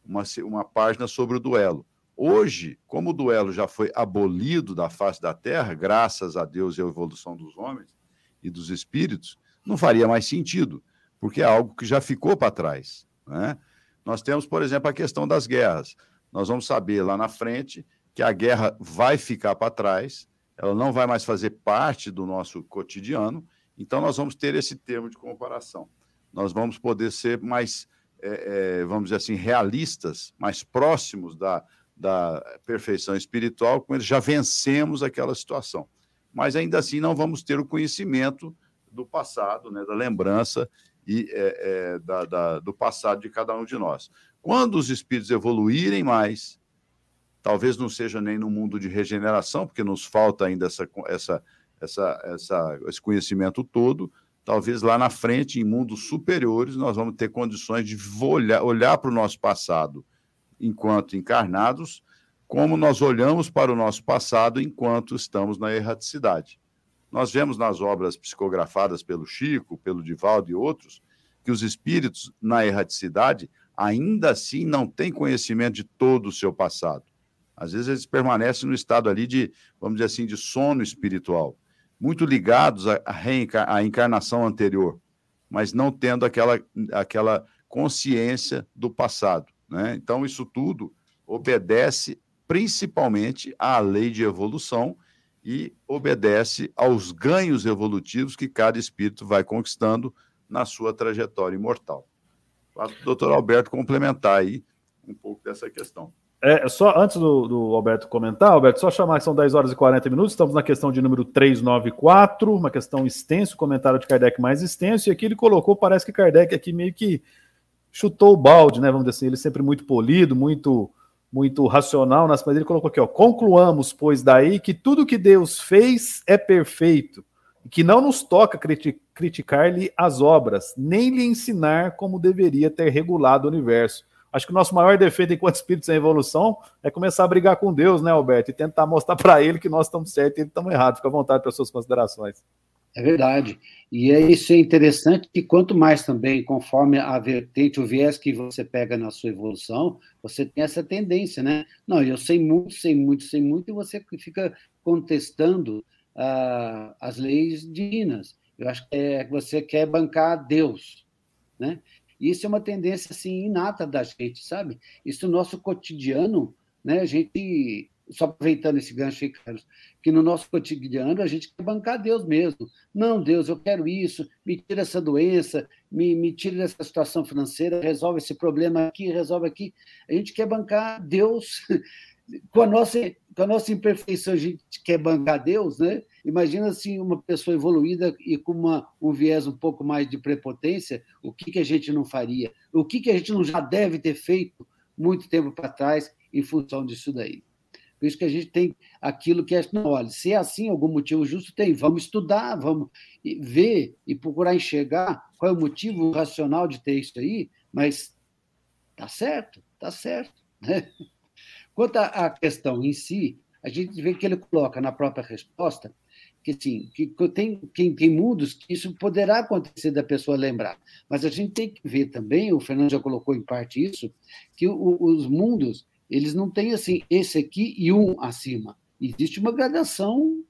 uma, uma página sobre o duelo. Hoje, como o duelo já foi abolido da face da Terra, graças a Deus e à evolução dos homens e dos espíritos, não faria mais sentido, porque é algo que já ficou para trás. Né? Nós temos, por exemplo, a questão das guerras. Nós vamos saber lá na frente que a guerra vai ficar para trás, ela não vai mais fazer parte do nosso cotidiano, então nós vamos ter esse termo de comparação nós vamos poder ser mais, é, é, vamos dizer assim, realistas, mais próximos da, da perfeição espiritual, quando já vencemos aquela situação. Mas ainda assim não vamos ter o conhecimento do passado, né, da lembrança e é, é, da, da, do passado de cada um de nós. Quando os espíritos evoluírem mais, talvez não seja nem no mundo de regeneração, porque nos falta ainda essa, essa, essa, essa, esse conhecimento todo, talvez lá na frente, em mundos superiores, nós vamos ter condições de olhar, olhar para o nosso passado enquanto encarnados, como nós olhamos para o nosso passado enquanto estamos na erraticidade. Nós vemos nas obras psicografadas pelo Chico, pelo Divaldo e outros, que os espíritos na erraticidade ainda assim não têm conhecimento de todo o seu passado. Às vezes eles permanecem no estado ali de, vamos dizer assim, de sono espiritual muito ligados à, encarnação anterior, mas não tendo aquela, aquela consciência do passado. Né? Então, isso tudo obedece principalmente à lei de evolução e obedece aos ganhos evolutivos que cada espírito vai conquistando na sua trajetória imortal. Para o doutor Alberto complementar aí um pouco dessa questão. É, só antes do, do, Alberto comentar, Alberto, só chamar que são 10 horas e 40 minutos, estamos na questão de número 394, uma questão extensa, comentário de Kardec mais extenso, e aqui ele colocou, parece que Kardec aqui meio que chutou o balde, né? Vamos dizer assim, ele sempre muito polido, muito muito racional, mas ele colocou aqui, ó, concluamos, pois daí que tudo que Deus fez é perfeito, e que não nos toca criticar-lhe as obras, nem lhe ensinar como deveria ter regulado o universo Acho que o nosso maior defeito enquanto espíritos em evolução é começar a brigar com Deus, né, Alberto? E tentar mostrar para ele que nós estamos certos e ele estamos errados. Fica à vontade para suas considerações. É verdade. E é isso é interessante que quanto mais também, conforme a vertente, o viés que você pega na sua evolução, você tem essa tendência, né? Não, eu sei muito, sei muito, sei muito, e você fica contestando uh, as leis divinas. Eu acho que é, você quer bancar Deus, né? Isso é uma tendência assim inata da gente, sabe? Isso no nosso cotidiano, né? A gente só aproveitando esse gancho aí, Carlos, que no nosso cotidiano a gente quer bancar Deus mesmo. Não, Deus, eu quero isso, me tira essa doença, me, me tira dessa situação financeira, resolve esse problema aqui, resolve aqui. A gente quer bancar Deus com a nossa, com a nossa imperfeição, a gente quer bancar Deus, né? Imagina assim uma pessoa evoluída e com uma, um viés um pouco mais de prepotência, o que, que a gente não faria? O que, que a gente não já deve ter feito muito tempo para trás em função disso daí? Por isso que a gente tem aquilo que é, não, olha, se é assim, algum motivo justo tem, vamos estudar, vamos ver e procurar enxergar qual é o motivo racional de ter isso aí, mas tá certo, tá certo. Né? Quanto à questão em si, a gente vê que ele coloca na própria resposta que sim, que tem, quem tem mundos que isso poderá acontecer da pessoa lembrar, mas a gente tem que ver também, o Fernando já colocou em parte isso, que o, os mundos eles não têm assim esse aqui e um acima, existe uma gradação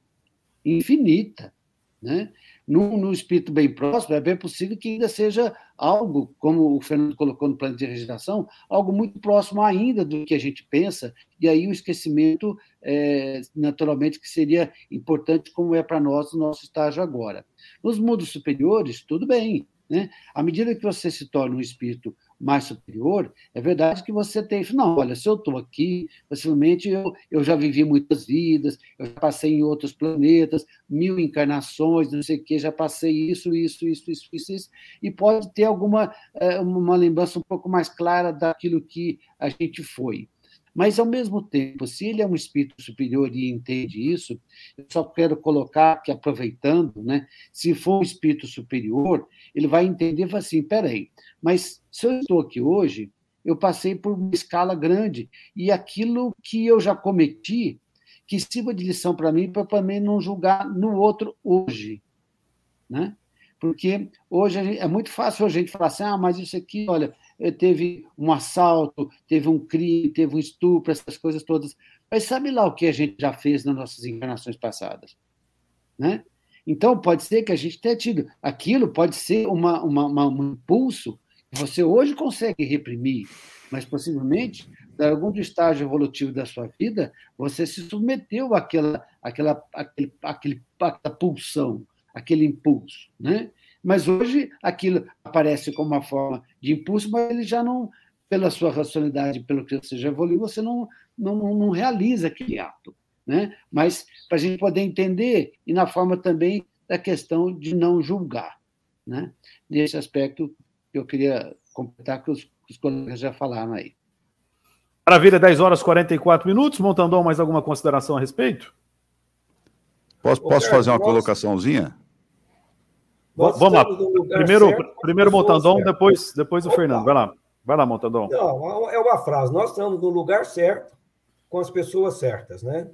infinita, né? no, no espírito bem próximo, é bem possível que ainda seja algo, como o Fernando colocou no plano de regeneração, algo muito próximo ainda do que a gente pensa, e aí o esquecimento, é, naturalmente, que seria importante, como é para nós no nosso estágio agora. Nos mundos superiores, tudo bem. Né? À medida que você se torna um espírito mais superior, é verdade que você tem. Não, olha, se eu estou aqui, possivelmente eu, eu já vivi muitas vidas, eu já passei em outros planetas, mil encarnações, não sei o quê, já passei isso, isso, isso, isso, isso, isso, e pode ter alguma eh, uma lembrança um pouco mais clara daquilo que a gente foi. Mas, ao mesmo tempo, se ele é um espírito superior e entende isso, eu só quero colocar que, aproveitando, né, se for um espírito superior, ele vai entender e assim: peraí, mas se eu estou aqui hoje, eu passei por uma escala grande, e aquilo que eu já cometi, que sirva de lição para mim, para também não julgar no outro hoje. Né? Porque hoje é muito fácil a gente falar assim: ah, mas isso aqui, olha, eh, teve um assalto, teve um crime, teve um estupro, essas coisas todas. Mas sabe lá o que a gente já fez nas nossas encarnações passadas? Né? Então, pode ser que a gente tenha tido. Aquilo pode ser uma, uma, uma, um impulso você hoje consegue reprimir, mas possivelmente, em algum estágio evolutivo da sua vida, você se submeteu àquela, àquela, àquele, àquele, àquela pulsão, aquele impulso. Né? Mas hoje aquilo aparece como uma forma de impulso, mas ele já não, pela sua racionalidade, pelo que você já evoluiu, você não, não, não realiza aquele ato. Né? Mas para a gente poder entender, e na forma também da questão de não julgar. Né? Nesse aspecto, eu queria completar que os, os colegas já falaram aí. Maravilha, 10 horas e 44 minutos. Montandão, mais alguma consideração a respeito? Posso, posso fazer uma colocaçãozinha? Nós Vamos lá. Primeiro, certo, primeiro Montandão, depois, depois o Opa. Fernando. Vai lá. Vai lá, Montandão. Não, é uma frase. Nós estamos no lugar certo, com as pessoas certas, né?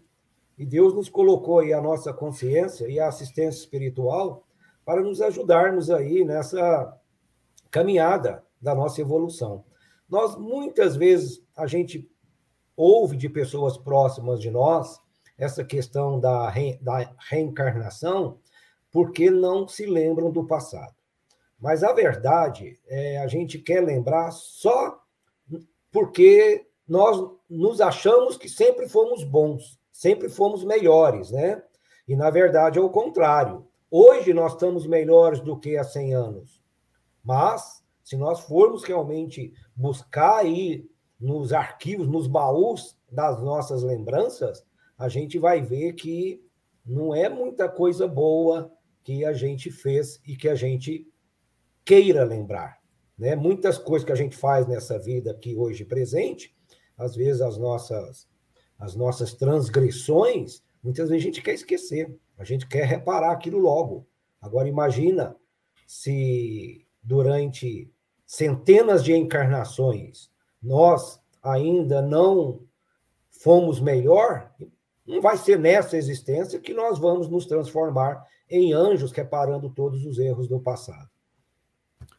E Deus nos colocou aí a nossa consciência e a assistência espiritual para nos ajudarmos aí nessa caminhada da nossa evolução. Nós, muitas vezes, a gente ouve de pessoas próximas de nós essa questão da, re, da reencarnação, porque não se lembram do passado. Mas a verdade é a gente quer lembrar só porque nós nos achamos que sempre fomos bons, sempre fomos melhores, né? E na verdade é o contrário. Hoje nós estamos melhores do que há 100 anos. Mas se nós formos realmente buscar aí nos arquivos, nos baús das nossas lembranças, a gente vai ver que não é muita coisa boa que a gente fez e que a gente queira lembrar. Né? Muitas coisas que a gente faz nessa vida aqui hoje presente, às vezes as nossas, as nossas transgressões, muitas vezes a gente quer esquecer, a gente quer reparar aquilo logo. Agora imagina se durante centenas de encarnações nós ainda não fomos melhor, não vai ser nessa existência que nós vamos nos transformar em anjos, reparando todos os erros do passado.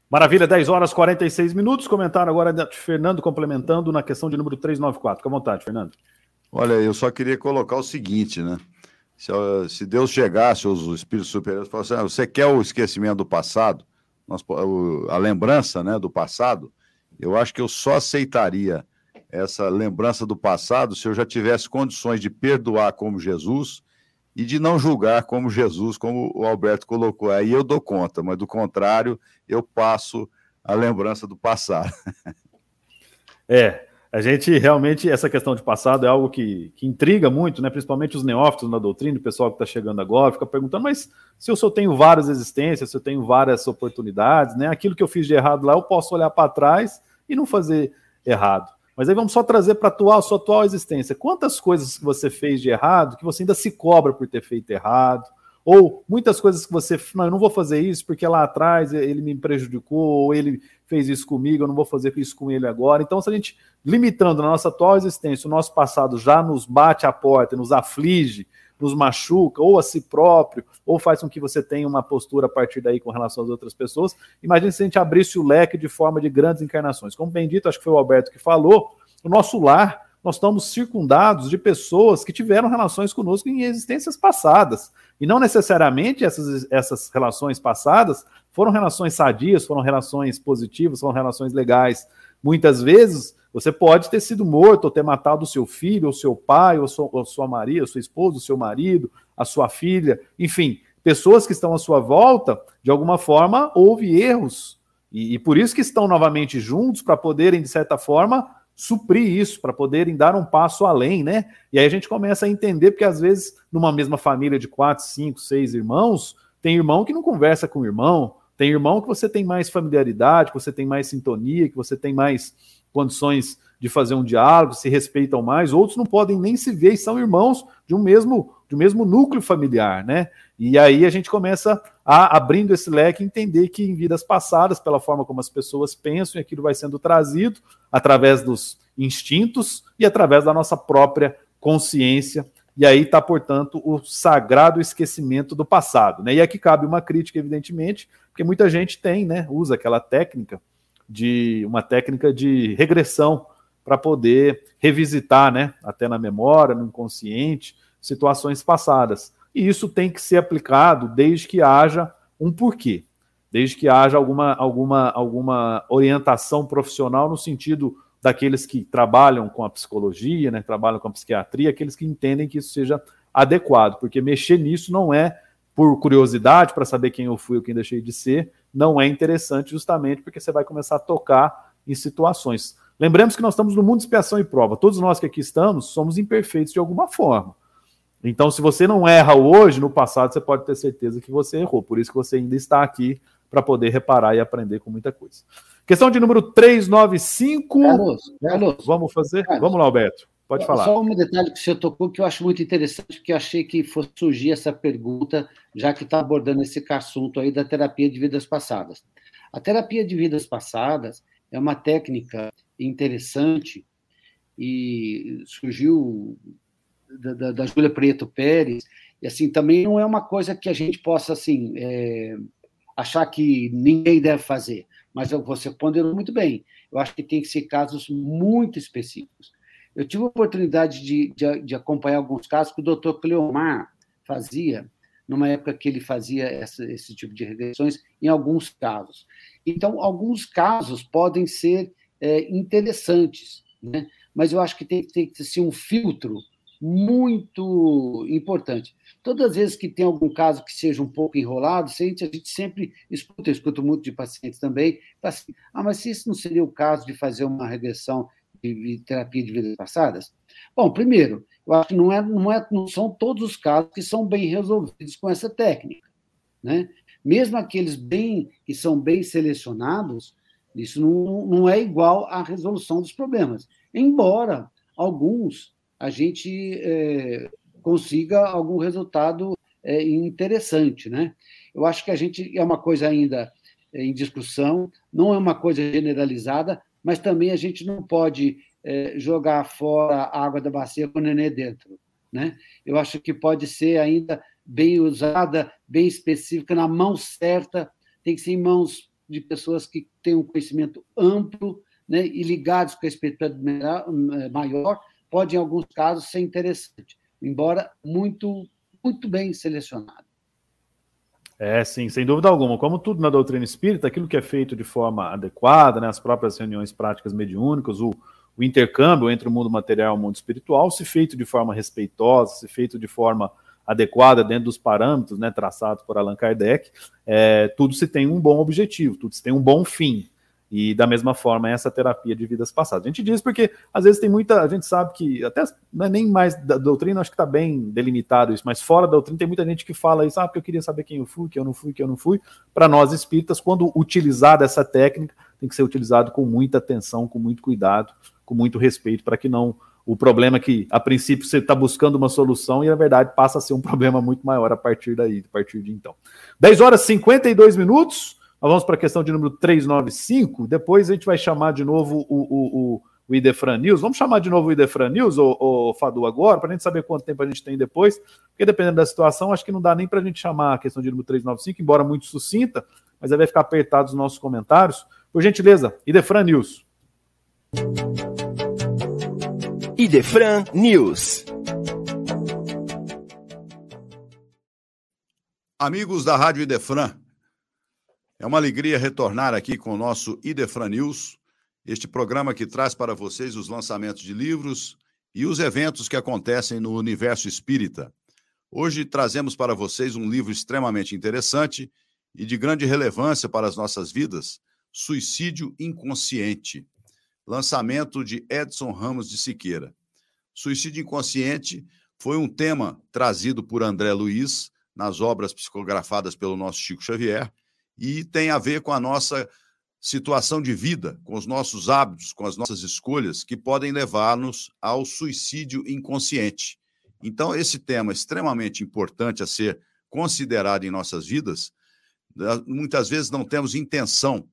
Maravilha, 10 horas 46 minutos. Comentário agora de Fernando complementando na questão de número 394. Fica à vontade, Fernando. Olha, eu só queria colocar o seguinte, né? Se, se Deus chegasse, os espíritos superiores, falassem, ah, você quer o esquecimento do passado, a lembrança né, do passado, eu acho que eu só aceitaria essa lembrança do passado se eu já tivesse condições de perdoar como Jesus e de não julgar como Jesus, como o Alberto colocou. Aí eu dou conta, mas do contrário, eu passo a lembrança do passado. É. A gente realmente, essa questão de passado é algo que, que intriga muito, né? principalmente os neófitos na doutrina, o pessoal que está chegando agora, fica perguntando, mas se eu só tenho várias existências, se eu tenho várias oportunidades, né? aquilo que eu fiz de errado lá, eu posso olhar para trás e não fazer errado. Mas aí vamos só trazer para a sua atual existência. Quantas coisas que você fez de errado que você ainda se cobra por ter feito errado? Ou muitas coisas que você, não, eu não vou fazer isso porque lá atrás ele me prejudicou, ou ele fez isso comigo, eu não vou fazer isso com ele agora. Então, se a gente, limitando na nossa atual existência, o nosso passado já nos bate à porta, nos aflige, nos machuca, ou a si próprio, ou faz com que você tenha uma postura a partir daí com relação às outras pessoas. Imagine se a gente abrisse o leque de forma de grandes encarnações. Como bem dito, acho que foi o Alberto que falou, o nosso lar nós estamos circundados de pessoas que tiveram relações conosco em existências passadas. E não necessariamente essas, essas relações passadas foram relações sadias, foram relações positivas, foram relações legais. Muitas vezes você pode ter sido morto ou ter matado o seu filho, ou seu pai, ou sua, ou sua Maria, sua esposa, o seu marido, a sua filha, enfim, pessoas que estão à sua volta, de alguma forma houve erros. E, e por isso que estão novamente juntos para poderem, de certa forma, suprir isso, para poderem dar um passo além, né? E aí a gente começa a entender, porque às vezes, numa mesma família de quatro, cinco, seis irmãos, tem irmão que não conversa com o irmão, tem irmão que você tem mais familiaridade, que você tem mais sintonia, que você tem mais condições de fazer um diálogo, se respeitam mais, outros não podem nem se ver e são irmãos de um mesmo, de um mesmo núcleo familiar, né? E aí a gente começa a, abrindo esse leque, entender que em vidas passadas, pela forma como as pessoas pensam, aquilo vai sendo trazido através dos instintos e através da nossa própria consciência. E aí está, portanto, o sagrado esquecimento do passado. Né? E aqui cabe uma crítica, evidentemente, porque muita gente tem, né, usa aquela técnica de uma técnica de regressão para poder revisitar, né, até na memória, no inconsciente, situações passadas. E isso tem que ser aplicado desde que haja um porquê, desde que haja alguma, alguma, alguma orientação profissional no sentido daqueles que trabalham com a psicologia, né, trabalham com a psiquiatria, aqueles que entendem que isso seja adequado, porque mexer nisso não é por curiosidade, para saber quem eu fui ou quem deixei de ser, não é interessante justamente porque você vai começar a tocar em situações. Lembremos que nós estamos no mundo de expiação e prova. Todos nós que aqui estamos somos imperfeitos de alguma forma. Então, se você não erra hoje, no passado, você pode ter certeza que você errou. Por isso que você ainda está aqui para poder reparar e aprender com muita coisa. Questão de número 395. Carlos, Carlos, Vamos fazer? Carlos, Vamos lá, Alberto. Pode falar. Só um detalhe que você tocou que eu acho muito interessante, porque eu achei que fosse surgir essa pergunta, já que está abordando esse assunto aí da terapia de vidas passadas. A terapia de vidas passadas é uma técnica interessante e surgiu da, da, da Júlia Preto Pérez, e assim, também não é uma coisa que a gente possa, assim, é, achar que ninguém deve fazer, mas você ponderou muito bem. Eu acho que tem que ser casos muito específicos. Eu tive a oportunidade de, de, de acompanhar alguns casos que o doutor Cleomar fazia, numa época que ele fazia essa, esse tipo de regressões, em alguns casos. Então, alguns casos podem ser é, interessantes, né? mas eu acho que tem, tem que ser um filtro muito importante. Todas as vezes que tem algum caso que seja um pouco enrolado, a gente, a gente sempre escuta, eu escuto muito de pacientes também, assim, ah, mas isso não seria o caso de fazer uma regressão de terapia de vidas passadas? Bom, primeiro, eu acho que não, é, não, é, não são todos os casos que são bem resolvidos com essa técnica. Né? Mesmo aqueles bem que são bem selecionados, isso não, não é igual à resolução dos problemas. Embora alguns a gente é, consiga algum resultado é, interessante. Né? Eu acho que a gente é uma coisa ainda é, em discussão, não é uma coisa generalizada, mas também a gente não pode é, jogar fora a água da bacia com o nenê dentro. Né? Eu acho que pode ser ainda bem usada, bem específica, na mão certa, tem que ser em mãos de pessoas que têm um conhecimento amplo né, e ligados com a espiritualidade maior, pode, em alguns casos, ser interessante, embora muito, muito bem selecionado. É, sim, sem dúvida alguma. Como tudo na doutrina espírita, aquilo que é feito de forma adequada, né, as próprias reuniões práticas mediúnicas, o, o intercâmbio entre o mundo material e o mundo espiritual, se feito de forma respeitosa, se feito de forma adequada dentro dos parâmetros né, traçados por Allan Kardec, é, tudo se tem um bom objetivo, tudo se tem um bom fim. E da mesma forma, essa terapia de vidas passadas. A gente diz porque às vezes tem muita. A gente sabe que, até não é nem mais da doutrina, acho que está bem delimitado isso, mas fora da doutrina tem muita gente que fala isso, ah, porque eu queria saber quem eu fui, que eu não fui, que eu não fui. Para nós espíritas, quando utilizada essa técnica, tem que ser utilizado com muita atenção, com muito cuidado, com muito respeito, para que não. O problema é que, a princípio, você está buscando uma solução e, na verdade, passa a ser um problema muito maior a partir daí, a partir de então. 10 horas e 52 minutos. Nós vamos para a questão de número 395. Depois a gente vai chamar de novo o, o, o, o Idefran News. Vamos chamar de novo o Idefran News, o, o Fadu, agora, para a gente saber quanto tempo a gente tem depois. Porque dependendo da situação, acho que não dá nem para a gente chamar a questão de número 395, embora muito sucinta, mas aí vai ficar apertado os nossos comentários. Por gentileza, Idefran News. Idefran News. Amigos da Rádio Idefran, é uma alegria retornar aqui com o nosso Idefran News, este programa que traz para vocês os lançamentos de livros e os eventos que acontecem no universo espírita. Hoje trazemos para vocês um livro extremamente interessante e de grande relevância para as nossas vidas, Suicídio Inconsciente, lançamento de Edson Ramos de Siqueira. Suicídio inconsciente foi um tema trazido por André Luiz nas obras psicografadas pelo nosso Chico Xavier e tem a ver com a nossa situação de vida, com os nossos hábitos, com as nossas escolhas que podem levar-nos ao suicídio inconsciente. Então, esse tema extremamente importante a ser considerado em nossas vidas. Muitas vezes não temos intenção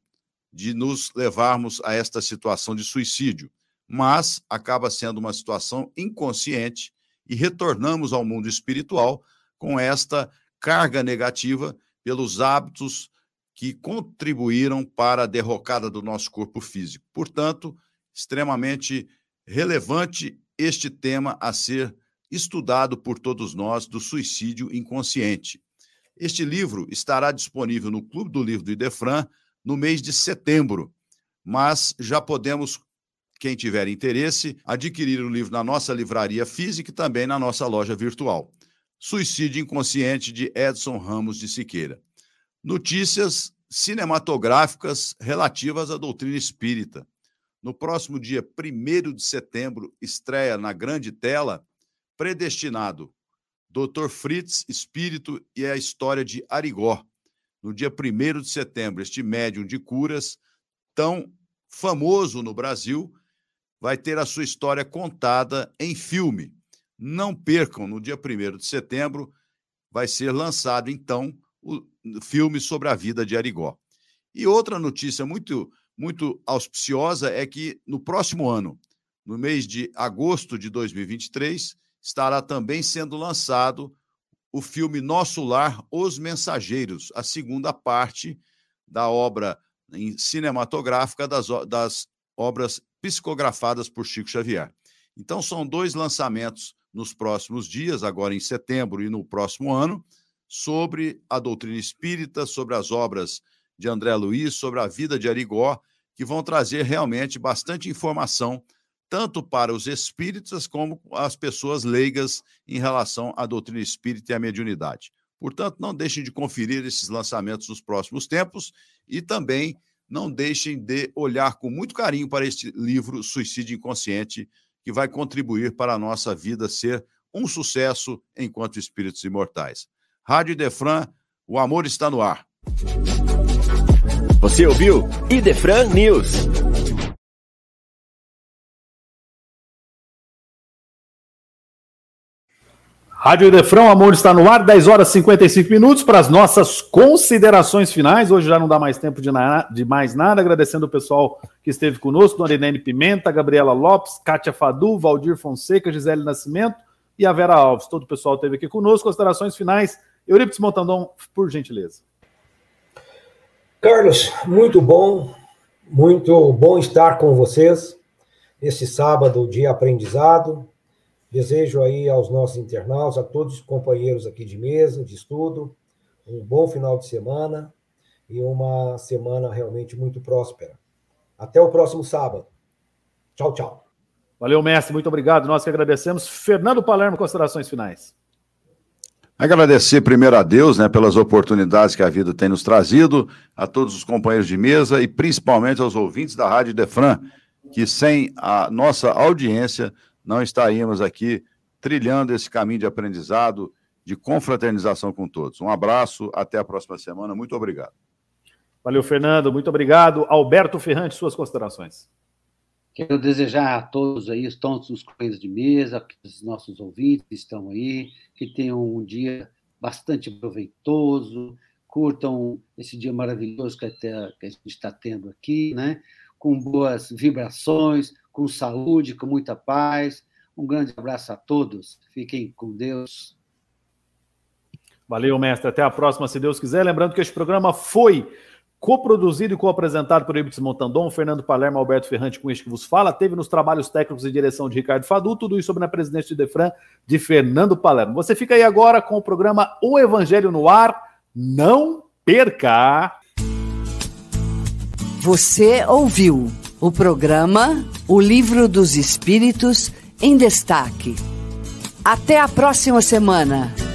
de nos levarmos a esta situação de suicídio, mas acaba sendo uma situação inconsciente e retornamos ao mundo espiritual com esta carga negativa pelos hábitos, que contribuíram para a derrocada do nosso corpo físico. Portanto, extremamente relevante este tema a ser estudado por todos nós do suicídio inconsciente. Este livro estará disponível no Clube do Livro do Idefran no mês de setembro, mas já podemos, quem tiver interesse, adquirir o livro na nossa livraria física e também na nossa loja virtual. Suicídio Inconsciente de Edson Ramos de Siqueira notícias cinematográficas relativas à doutrina espírita. No próximo dia 1 de setembro, estreia na grande tela Predestinado, Dr. Fritz, Espírito e a História de Arigó. No dia 1 de setembro, este médium de curas, tão famoso no Brasil, vai ter a sua história contada em filme. Não percam, no dia 1 de setembro, vai ser lançado, então, o filme sobre a vida de Arigó. E outra notícia muito, muito auspiciosa é que no próximo ano, no mês de agosto de 2023, estará também sendo lançado o filme Nosso Lar, Os Mensageiros, a segunda parte da obra cinematográfica das, das obras psicografadas por Chico Xavier. Então, são dois lançamentos nos próximos dias, agora em setembro e no próximo ano, sobre a doutrina espírita, sobre as obras de André Luiz, sobre a vida de Arigó, que vão trazer realmente bastante informação, tanto para os espíritas como as pessoas leigas em relação à doutrina espírita e à mediunidade. Portanto, não deixem de conferir esses lançamentos nos próximos tempos e também não deixem de olhar com muito carinho para este livro Suicídio Inconsciente, que vai contribuir para a nossa vida ser um sucesso enquanto espíritos imortais. Rádio Idefran, o amor está no ar. Você ouviu Idefran News. Rádio Idefran, o amor está no ar, 10 horas e 55 minutos para as nossas considerações finais. Hoje já não dá mais tempo de, na, de mais nada, agradecendo o pessoal que esteve conosco, Dona Irene Pimenta, Gabriela Lopes, Kátia Fadu, Valdir Fonseca, Gisele Nascimento e a Vera Alves. Todo o pessoal esteve aqui conosco. Considerações finais Eurípides Montandon, por gentileza. Carlos, muito bom, muito bom estar com vocês nesse sábado de aprendizado. Desejo aí aos nossos internautas, a todos os companheiros aqui de mesa, de estudo, um bom final de semana e uma semana realmente muito próspera. Até o próximo sábado. Tchau, tchau. Valeu, mestre. Muito obrigado. Nós que agradecemos. Fernando Palermo, considerações finais. Agradecer primeiro a Deus, né, pelas oportunidades que a vida tem nos trazido, a todos os companheiros de mesa e principalmente aos ouvintes da Rádio Defran, que sem a nossa audiência não estaríamos aqui trilhando esse caminho de aprendizado, de confraternização com todos. Um abraço, até a próxima semana. Muito obrigado. Valeu, Fernando. Muito obrigado. Alberto Ferrante, suas considerações. Quero desejar a todos aí, todos os companheiros de mesa, os nossos ouvintes que estão aí, que tenham um dia bastante proveitoso, curtam esse dia maravilhoso que, até, que a gente está tendo aqui, né? com boas vibrações, com saúde, com muita paz. Um grande abraço a todos. Fiquem com Deus. Valeu, mestre. Até a próxima, se Deus quiser. Lembrando que este programa foi coproduzido e co-apresentado por Ibis Montandon, Fernando Palermo, Alberto Ferrante, com este que vos fala. Teve nos trabalhos técnicos e direção de Ricardo Fadu, tudo isso sobre a presidência de Defran, de Fernando Palermo. Você fica aí agora com o programa O Evangelho no Ar. Não perca! Você ouviu o programa O Livro dos Espíritos em Destaque. Até a próxima semana.